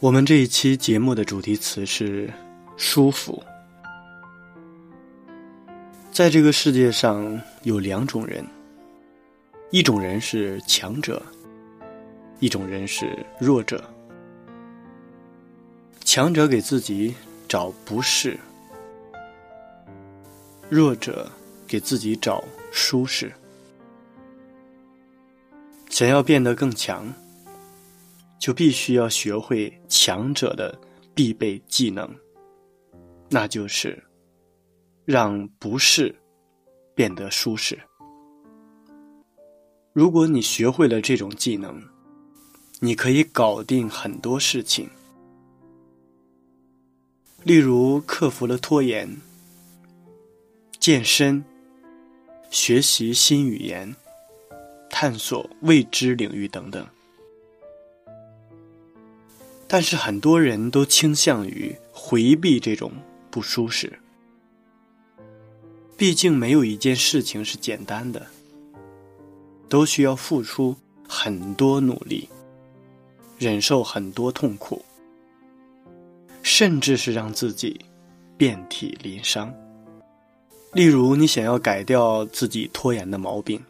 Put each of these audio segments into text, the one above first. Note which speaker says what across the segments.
Speaker 1: 我们这一期节目的主题词是“舒服”。在这个世界上有两种人，一种人是强者，一种人是弱者。强者给自己找不适，弱者给自己找舒适。想要变得更强。就必须要学会强者的必备技能，那就是让不适变得舒适。如果你学会了这种技能，你可以搞定很多事情，例如克服了拖延、健身、学习新语言、探索未知领域等等。但是很多人都倾向于回避这种不舒适，毕竟没有一件事情是简单的，都需要付出很多努力，忍受很多痛苦，甚至是让自己遍体鳞伤。例如，你想要改掉自己拖延的毛病，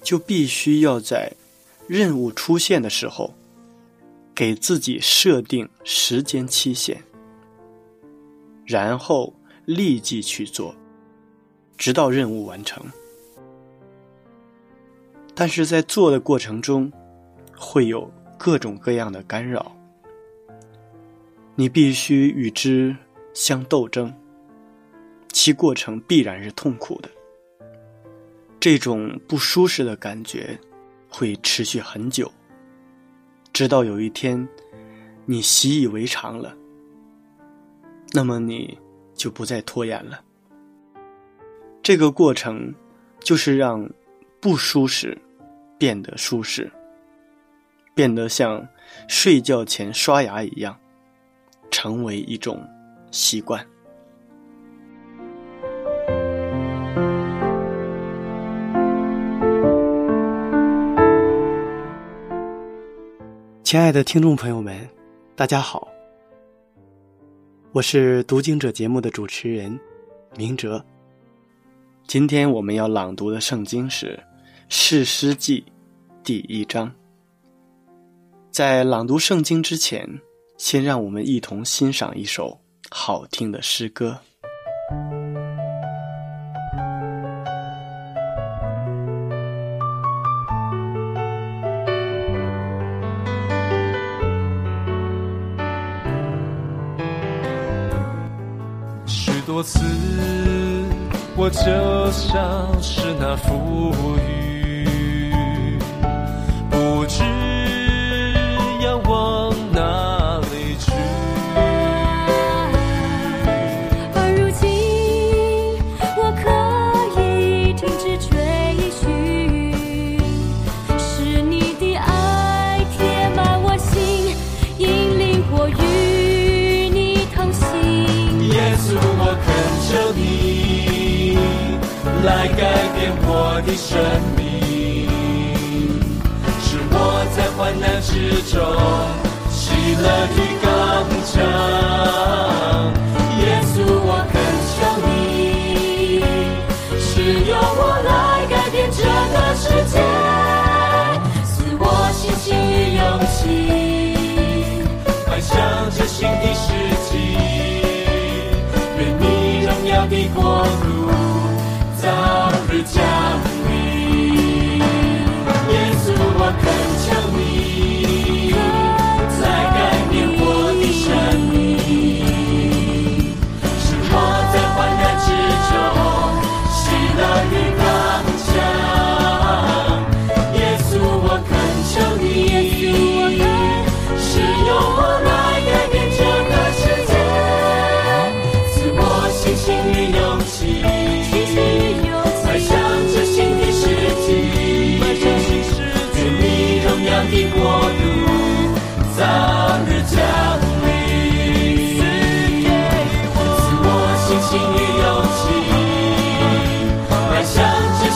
Speaker 1: 就必须要在任务出现的时候。给自己设定时间期限，然后立即去做，直到任务完成。但是在做的过程中，会有各种各样的干扰，你必须与之相斗争，其过程必然是痛苦的。这种不舒适的感觉会持续很久。直到有一天，你习以为常了，那么你就不再拖延了。这个过程就是让不舒适变得舒适，变得像睡觉前刷牙一样，成为一种习惯。亲爱的听众朋友们，大家好，我是读经者节目的主持人明哲。今天我们要朗读的圣经是《士师记》第一章。在朗读圣经之前，先让我们一同欣赏一首好听的诗歌。
Speaker 2: 多次，我就像是那浮云，来改变我的生命是我在患难之中喜乐的刚强耶稣我恳求你
Speaker 3: 是由我来改变这个世界赐我信心与勇气迈想着新的世纪愿你荣耀的国。度早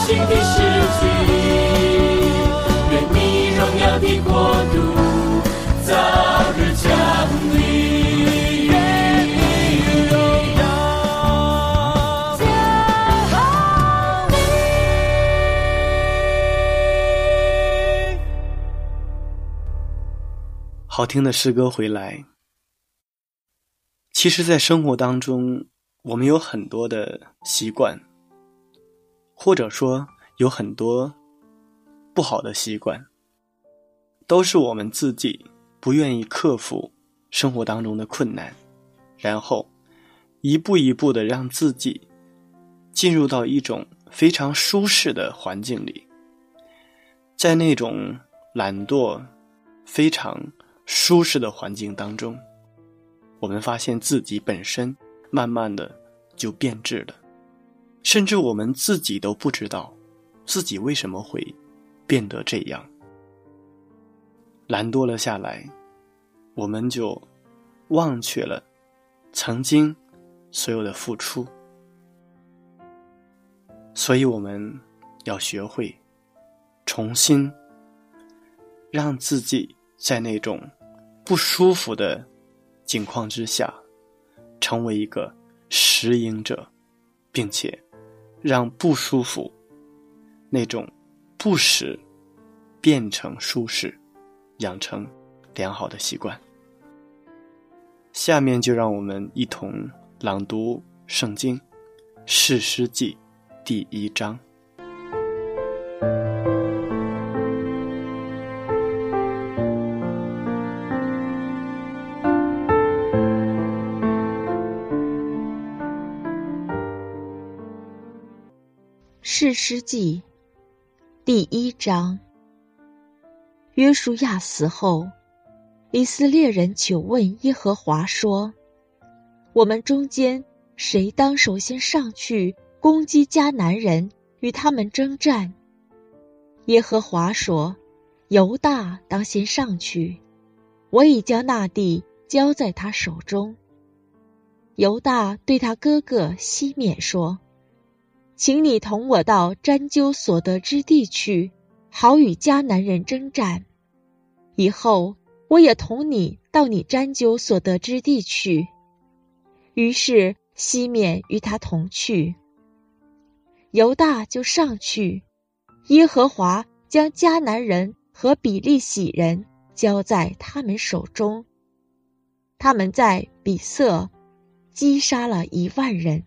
Speaker 3: 新的世纪，愿你荣耀的国度早日降临。愿你荣耀
Speaker 1: 好听的诗歌回来。其实，在生活当中，我们有很多的习惯，或者说有很多不好的习惯，都是我们自己不愿意克服生活当中的困难，然后一步一步的让自己进入到一种非常舒适的环境里，在那种懒惰、非常舒适的环境当中，我们发现自己本身慢慢的就变质了，甚至我们自己都不知道自己为什么会变得这样。懒惰了下来，我们就忘却了曾经所有的付出，所以我们要学会重新让自己在那种不舒服的境况之下，成为一个适应者，并且让不舒服那种不适变成舒适，养成良好的习惯。下面就让我们一同朗读《圣经·士诗记》第一章。
Speaker 4: 士师记第一章。约书亚死后，以色列人求问耶和华说：“我们中间谁当首先上去攻击迦南人，与他们征战？”耶和华说：“犹大当先上去，我已将那地交在他手中。”犹大对他哥哥西缅说。请你同我到占鸠所得之地去，好与迦南人征战。以后我也同你到你占鸠所得之地去。于是西面与他同去。犹大就上去，耶和华将迦南人和比利洗人交在他们手中。他们在比色击杀了一万人。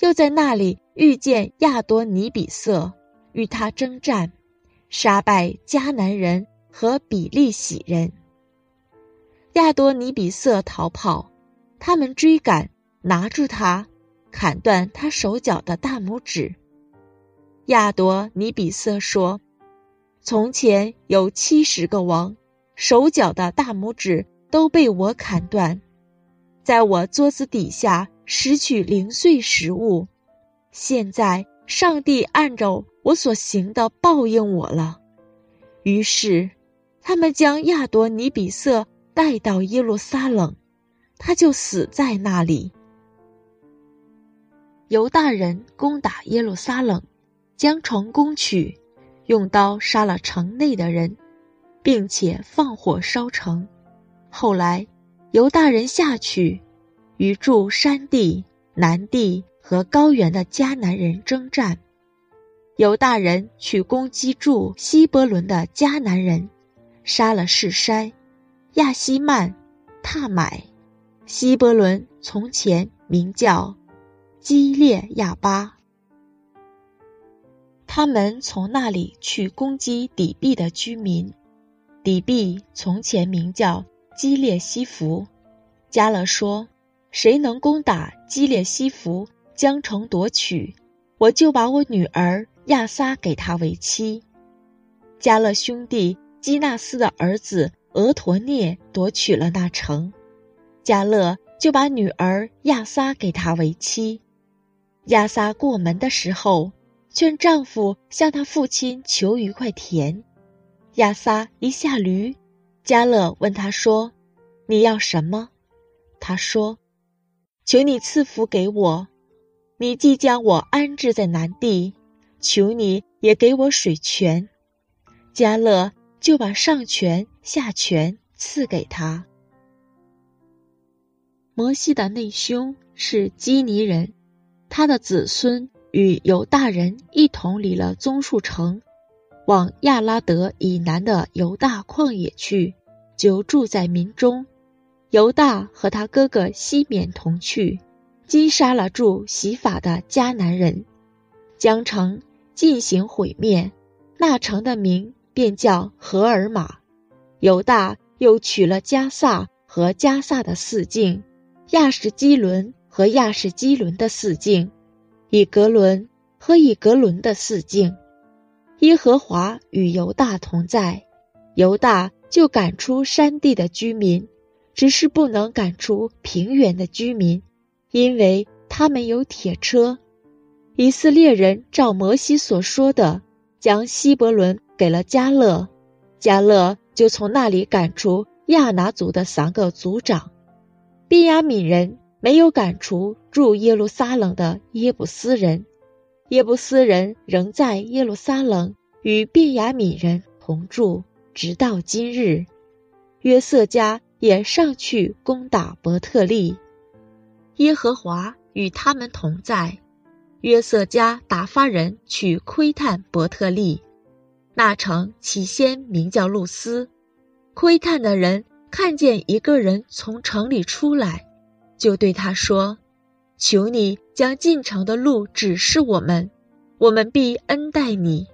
Speaker 4: 又在那里遇见亚多尼比色，与他征战，杀败迦南人和比利洗人。亚多尼比色逃跑，他们追赶，拿住他，砍断他手脚的大拇指。亚多尼比色说：“从前有七十个王，手脚的大拇指都被我砍断，在我桌子底下。”拾取零碎食物，现在上帝按照我所行的报应我了。于是，他们将亚多尼比色带到耶路撒冷，他就死在那里。犹大人攻打耶路撒冷，将城攻取，用刀杀了城内的人，并且放火烧城。后来，犹大人下去。与住山地、南地和高原的迦南人征战，犹大人去攻击住希伯伦的迦南人，杀了士筛、亚希曼、踏买。希伯伦从前名叫基列亚巴。他们从那里去攻击底壁的居民。底壁从前名叫基列西弗。加勒说：“谁能攻打基列西弗，将城夺取，我就把我女儿亚撒给他为妻。”加勒兄弟基纳斯的儿子俄陀涅夺取了那城，加勒就把女儿亚撒给他为妻。亚撒过门的时候，劝丈夫向他父亲求一块田。亚撒一下驴，加勒问他说：“你要什么？”他说：“求你赐福给我。你既将我安置在南地，求你也给我水泉。”加勒就把上泉下泉赐给他。摩西的内兄是基尼人，他的子孙与犹大人一同离了棕树城。往亚拉德以南的犹大旷野去，就住在民中。犹大和他哥哥西缅同去，击杀了住洗法的迦南人，将城进行毁灭。那城的名便叫荷尔玛。犹大又取了加萨和加萨的四境，亚什基伦和亚什基伦的四境，以格伦和以格伦的四境。耶和华与犹大同在，犹大就赶出山地的居民，只是不能赶出平原的居民，因为他们有铁车。以色列人照摩西所说的，将希伯伦给了加勒，加勒就从那里赶出亚拿族的三个族长。便雅悯人没有赶出住耶路撒冷的耶布斯人。耶布斯人仍在耶路撒冷与便雅悯人同住，直到今日。约瑟家也上去攻打伯特利，耶和华与他们同在。约瑟家打发人去窥探伯特利，那城起先名叫露丝。窥探的人看见一个人从城里出来，就对他说。求你将进城的路指示我们，我们必恩待你。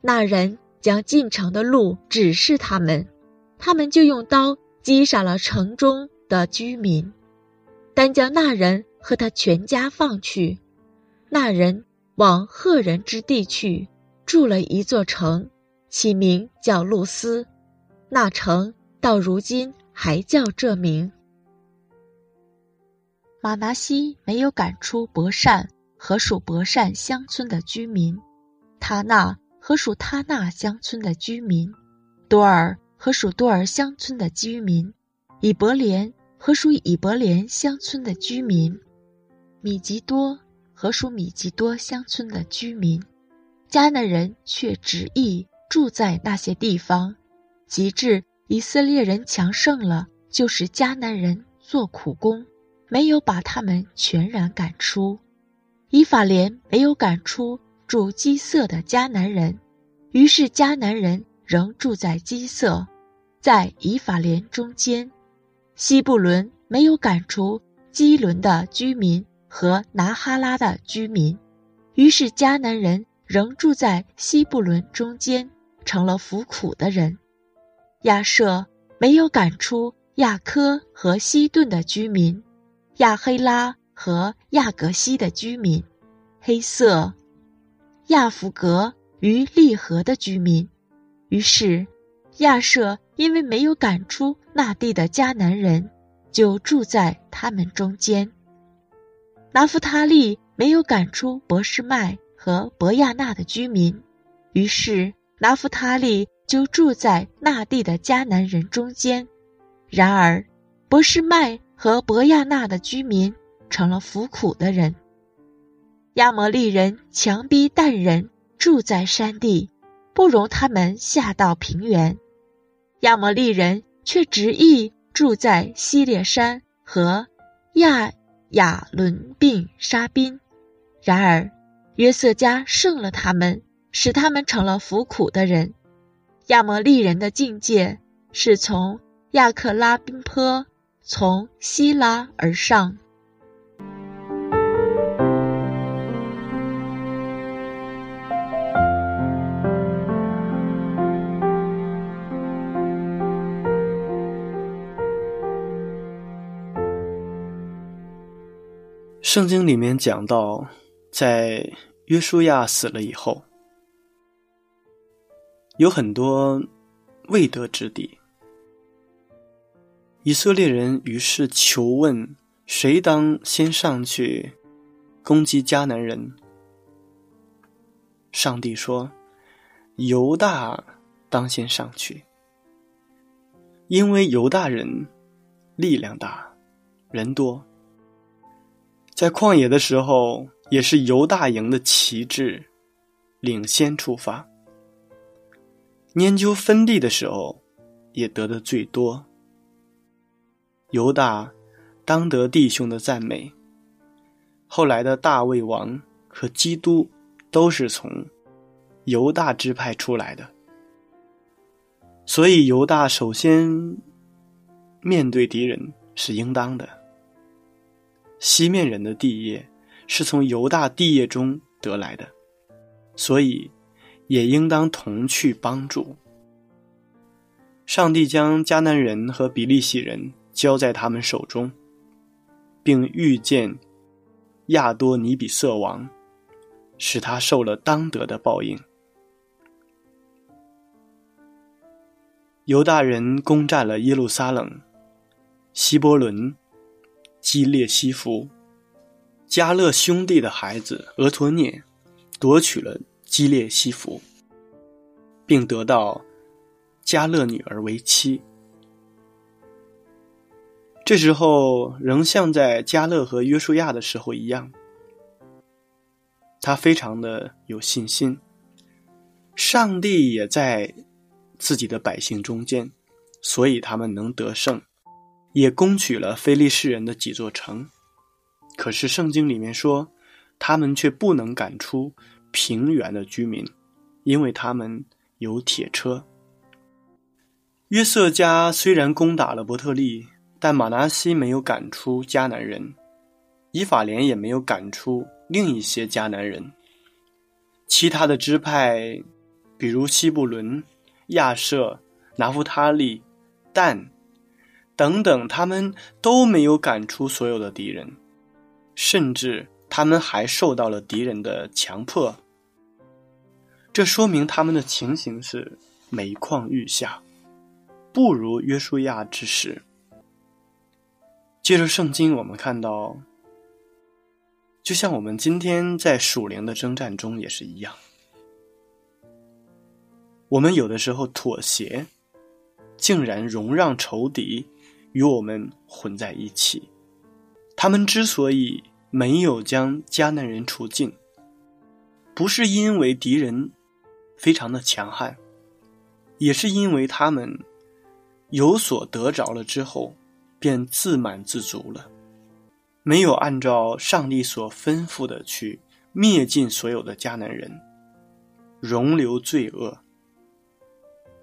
Speaker 4: 那人将进城的路指示他们，他们就用刀击杀了城中的居民，单将那人和他全家放去。那人往赫人之地去，筑了一座城，起名叫露丝。那城到如今还叫这名。马拿西没有赶出伯善和属伯善乡村的居民，他那和属他那乡村的居民，多尔和属多尔乡村的居民，以伯莲和属以伯莲乡村的居民，米吉多和属米吉多乡村的居民，迦南人却执意住在那些地方，及至以色列人强盛了，就是迦南人做苦工。没有把他们全然赶出，以法莲没有赶出住基色的迦南人，于是迦南人仍住在基色，在以法莲中间。西布伦没有赶出基伦的居民和拿哈拉的居民，于是迦南人仍住在西布伦中间，成了服苦的人。亚舍没有赶出亚科和西顿的居民。亚黑拉和亚格西的居民，黑色亚弗格与利河的居民。于是亚舍因为没有赶出那地的迦南人，就住在他们中间。拿夫他利没有赶出博士麦和博亚纳的居民，于是拿夫他利就住在那地的迦南人中间。然而博士麦。和博亚纳的居民成了服苦的人。亚摩利人强逼但人住在山地，不容他们下到平原。亚摩利人却执意住在西列山和亚亚伦并沙宾。然而约瑟家胜了他们，使他们成了服苦的人。亚摩利人的境界是从亚克拉宾坡。从希拉而上。
Speaker 1: 圣经里面讲到，在约书亚死了以后，有很多未得之地。以色列人于是求问：谁当先上去攻击迦南人？上帝说：“犹大当先上去，因为犹大人力量大，人多。在旷野的时候，也是犹大营的旗帜领先出发。研究分地的时候，也得的最多。犹大当得弟兄的赞美。后来的大卫王和基督。”都是从犹大支派出来的，所以犹大首先面对敌人是应当的。西面人的地业是从犹大地业中得来的，所以也应当同去帮助。上帝将迦南人和比利洗人交在他们手中，并遇见亚多尼比色王。使他受了当得的报应。犹大人攻占了耶路撒冷、希伯伦、基列西弗、加勒兄弟的孩子俄托涅，夺取了基列西弗，并得到加勒女儿为妻。这时候仍像在加勒和约书亚的时候一样。他非常的有信心，上帝也在自己的百姓中间，所以他们能得胜，也攻取了非利士人的几座城。可是圣经里面说，他们却不能赶出平原的居民，因为他们有铁车。约瑟家虽然攻打了伯特利，但马拿西没有赶出迦南人，以法莲也没有赶出。另一些迦南人，其他的支派，比如西布伦、亚舍、拿夫他利、但等等，他们都没有赶出所有的敌人，甚至他们还受到了敌人的强迫。这说明他们的情形是每况愈下，不如约书亚之时。接着圣经，我们看到。就像我们今天在属灵的征战中也是一样，我们有的时候妥协，竟然容让仇敌与我们混在一起。他们之所以没有将迦南人除尽，不是因为敌人非常的强悍，也是因为他们有所得着了之后，便自满自足了。没有按照上帝所吩咐的去灭尽所有的迦南人，容留罪恶，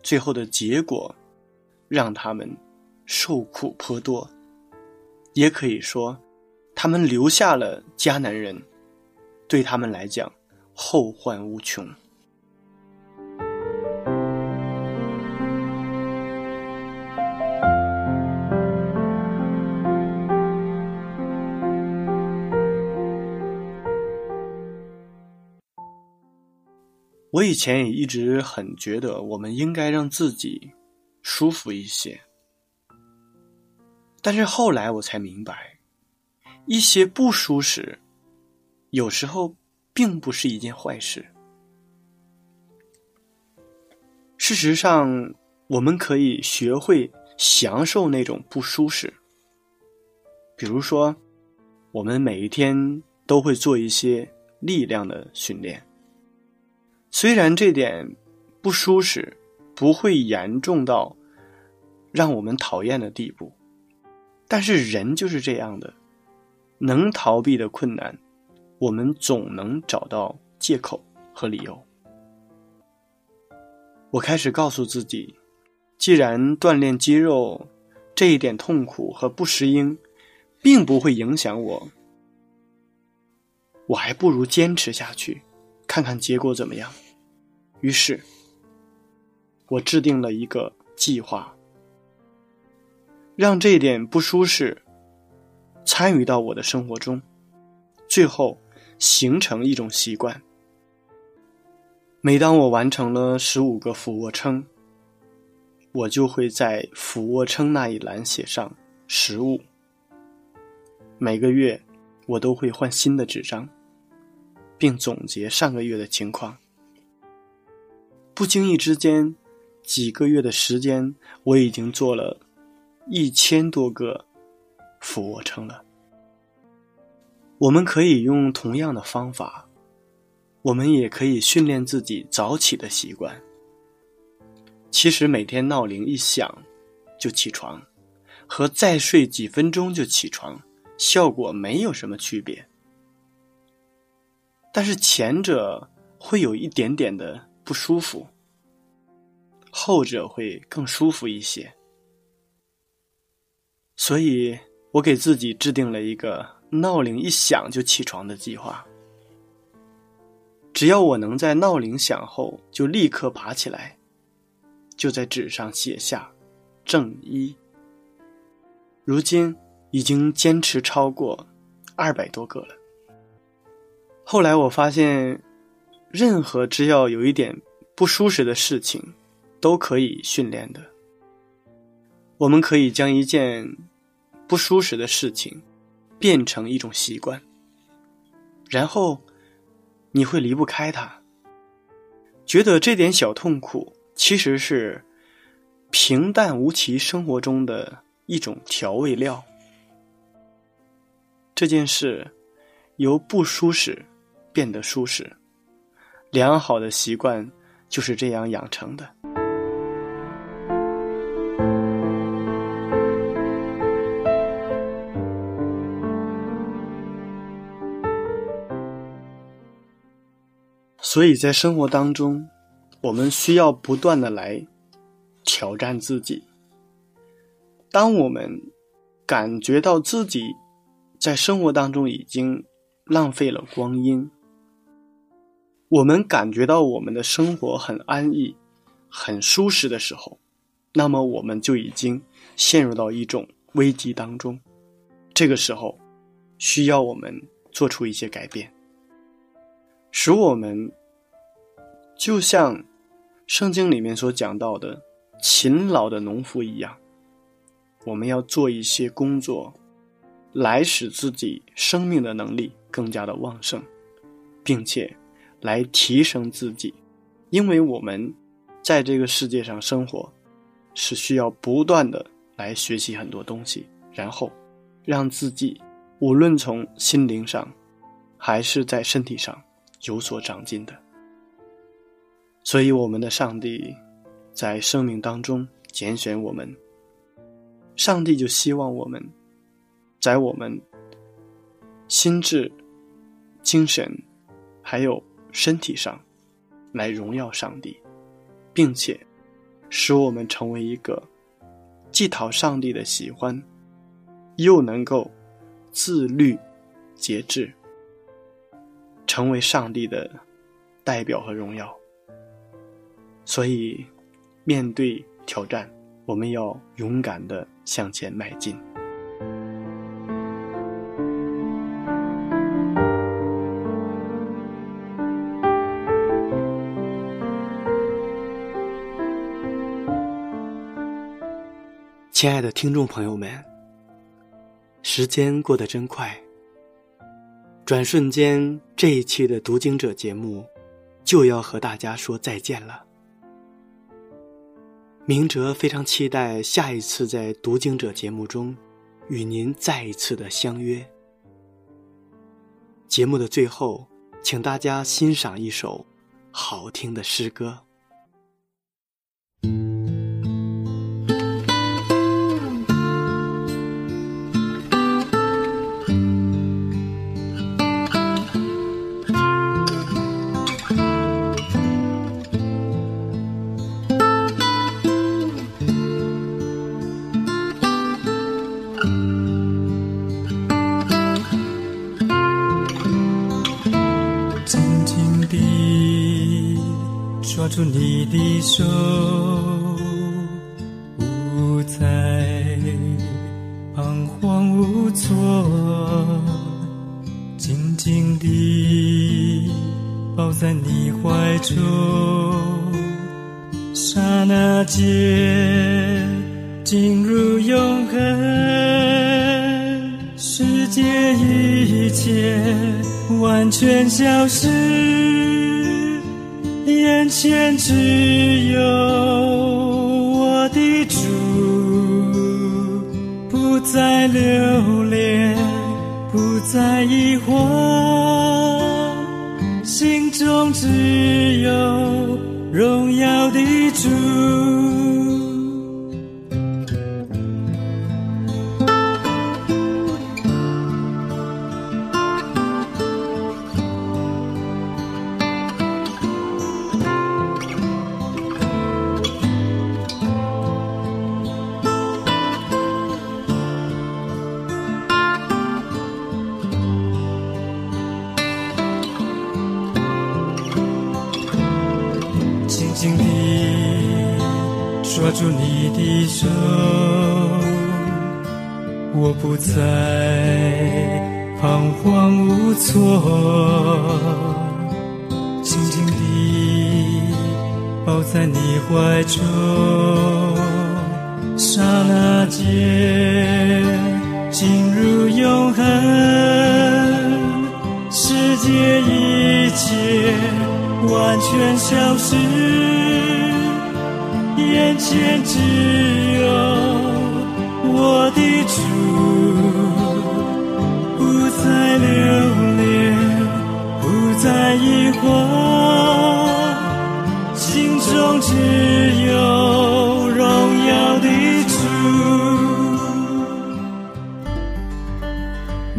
Speaker 1: 最后的结果让他们受苦颇多，也可以说，他们留下了迦南人，对他们来讲后患无穷。我以前也一直很觉得，我们应该让自己舒服一些。但是后来我才明白，一些不舒适，有时候并不是一件坏事。事实上，我们可以学会享受那种不舒适。比如说，我们每一天都会做一些力量的训练。虽然这点不舒适，不会严重到让我们讨厌的地步，但是人就是这样的，能逃避的困难，我们总能找到借口和理由。我开始告诉自己，既然锻炼肌肉这一点痛苦和不适应，并不会影响我，我还不如坚持下去，看看结果怎么样。于是，我制定了一个计划，让这点不舒适参与到我的生活中，最后形成一种习惯。每当我完成了十五个俯卧撑，我就会在俯卧撑那一栏写上十五。每个月，我都会换新的纸张，并总结上个月的情况。不经意之间，几个月的时间，我已经做了一千多个俯卧撑了。我们可以用同样的方法，我们也可以训练自己早起的习惯。其实每天闹铃一响就起床，和再睡几分钟就起床，效果没有什么区别。但是前者会有一点点的不舒服，后者会更舒服一些。所以我给自己制定了一个。闹铃一响就起床的计划，只要我能在闹铃响后就立刻爬起来，就在纸上写下“正一”。如今已经坚持超过二百多个了。后来我发现，任何只要有一点不舒适的事情，都可以训练的。我们可以将一件不舒适的事情。变成一种习惯，然后你会离不开它。觉得这点小痛苦其实是平淡无奇生活中的一种调味料。这件事由不舒适变得舒适，良好的习惯就是这样养成的。所以在生活当中，我们需要不断的来挑战自己。当我们感觉到自己在生活当中已经浪费了光阴，我们感觉到我们的生活很安逸、很舒适的时候，那么我们就已经陷入到一种危机当中。这个时候，需要我们做出一些改变，使我们。就像圣经里面所讲到的，勤劳的农夫一样，我们要做一些工作，来使自己生命的能力更加的旺盛，并且来提升自己，因为我们在这个世界上生活，是需要不断的来学习很多东西，然后让自己无论从心灵上，还是在身体上有所长进的。所以，我们的上帝在生命当中拣选我们，上帝就希望我们在我们心智、精神还有身体上来荣耀上帝，并且使我们成为一个既讨上帝的喜欢，又能够自律、节制，成为上帝的代表和荣耀。所以，面对挑战，我们要勇敢的向前迈进。亲爱的听众朋友们，时间过得真快，转瞬间，这一期的读经者节目就要和大家说再见了。明哲非常期待下一次在读经者节目中与您再一次的相约。节目的最后，请大家欣赏一首好听的诗歌。
Speaker 2: 住你的手，不再彷徨无措，紧紧。紧地抱在你怀中，刹那间进入永恒，世界一切完全消失，只有荣耀的主。永恒，世界一切。完全消失，眼前只有我的主，不再留恋，不再疑惑，心中只有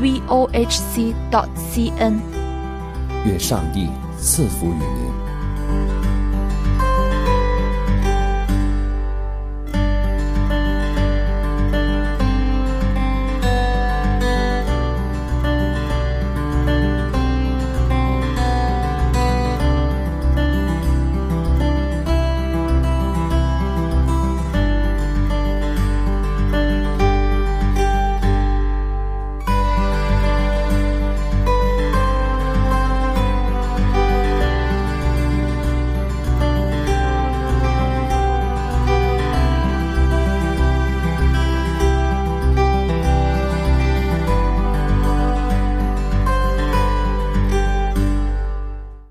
Speaker 5: v o h c dot c n。
Speaker 6: 愿上帝赐福于您。